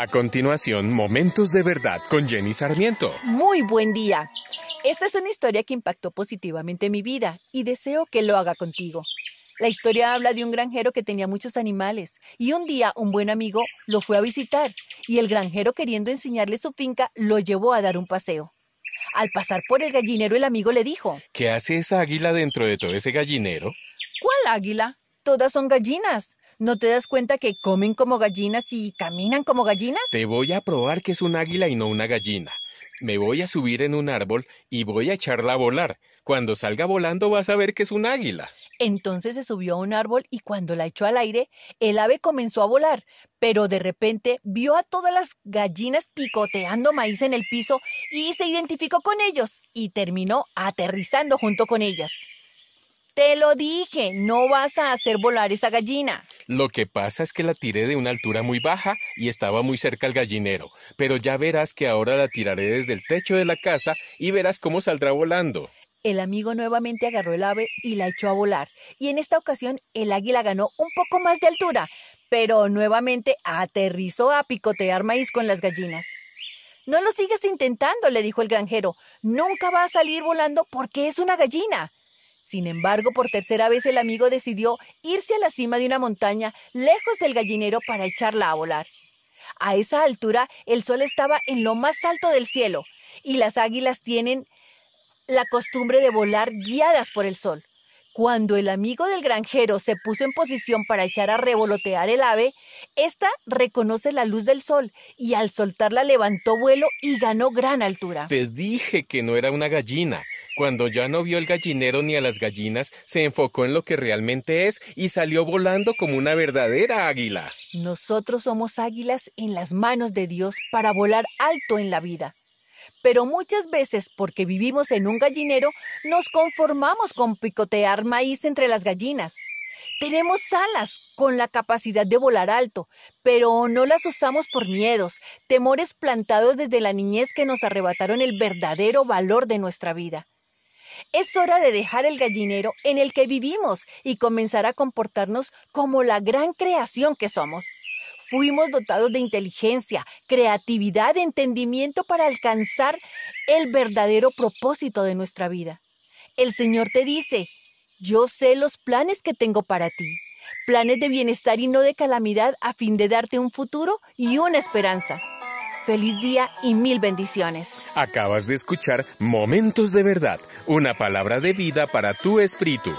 A continuación, Momentos de Verdad con Jenny Sarmiento. Muy buen día. Esta es una historia que impactó positivamente mi vida y deseo que lo haga contigo. La historia habla de un granjero que tenía muchos animales y un día un buen amigo lo fue a visitar y el granjero queriendo enseñarle su finca lo llevó a dar un paseo. Al pasar por el gallinero el amigo le dijo, ¿Qué hace esa águila dentro de todo ese gallinero? ¿Cuál águila? Todas son gallinas. ¿No te das cuenta que comen como gallinas y caminan como gallinas? Te voy a probar que es un águila y no una gallina. Me voy a subir en un árbol y voy a echarla a volar. Cuando salga volando vas a ver que es un águila. Entonces se subió a un árbol y cuando la echó al aire, el ave comenzó a volar, pero de repente vio a todas las gallinas picoteando maíz en el piso y se identificó con ellos y terminó aterrizando junto con ellas. Te lo dije, no vas a hacer volar esa gallina. Lo que pasa es que la tiré de una altura muy baja y estaba muy cerca al gallinero, pero ya verás que ahora la tiraré desde el techo de la casa y verás cómo saldrá volando. El amigo nuevamente agarró el ave y la echó a volar, y en esta ocasión el águila ganó un poco más de altura, pero nuevamente aterrizó a picotear maíz con las gallinas. No lo sigas intentando, le dijo el granjero. Nunca va a salir volando porque es una gallina. Sin embargo, por tercera vez el amigo decidió irse a la cima de una montaña, lejos del gallinero, para echarla a volar. A esa altura el sol estaba en lo más alto del cielo, y las águilas tienen la costumbre de volar guiadas por el sol. Cuando el amigo del granjero se puso en posición para echar a revolotear el ave, ésta reconoce la luz del sol y al soltarla levantó vuelo y ganó gran altura. Te dije que no era una gallina. Cuando ya no vio el gallinero ni a las gallinas, se enfocó en lo que realmente es y salió volando como una verdadera águila. Nosotros somos águilas en las manos de Dios para volar alto en la vida. Pero muchas veces, porque vivimos en un gallinero, nos conformamos con picotear maíz entre las gallinas. Tenemos alas con la capacidad de volar alto, pero no las usamos por miedos, temores plantados desde la niñez que nos arrebataron el verdadero valor de nuestra vida. Es hora de dejar el gallinero en el que vivimos y comenzar a comportarnos como la gran creación que somos. Fuimos dotados de inteligencia, creatividad, entendimiento para alcanzar el verdadero propósito de nuestra vida. El Señor te dice, yo sé los planes que tengo para ti, planes de bienestar y no de calamidad a fin de darte un futuro y una esperanza. Feliz día y mil bendiciones. Acabas de escuchar Momentos de Verdad, una palabra de vida para tu espíritu.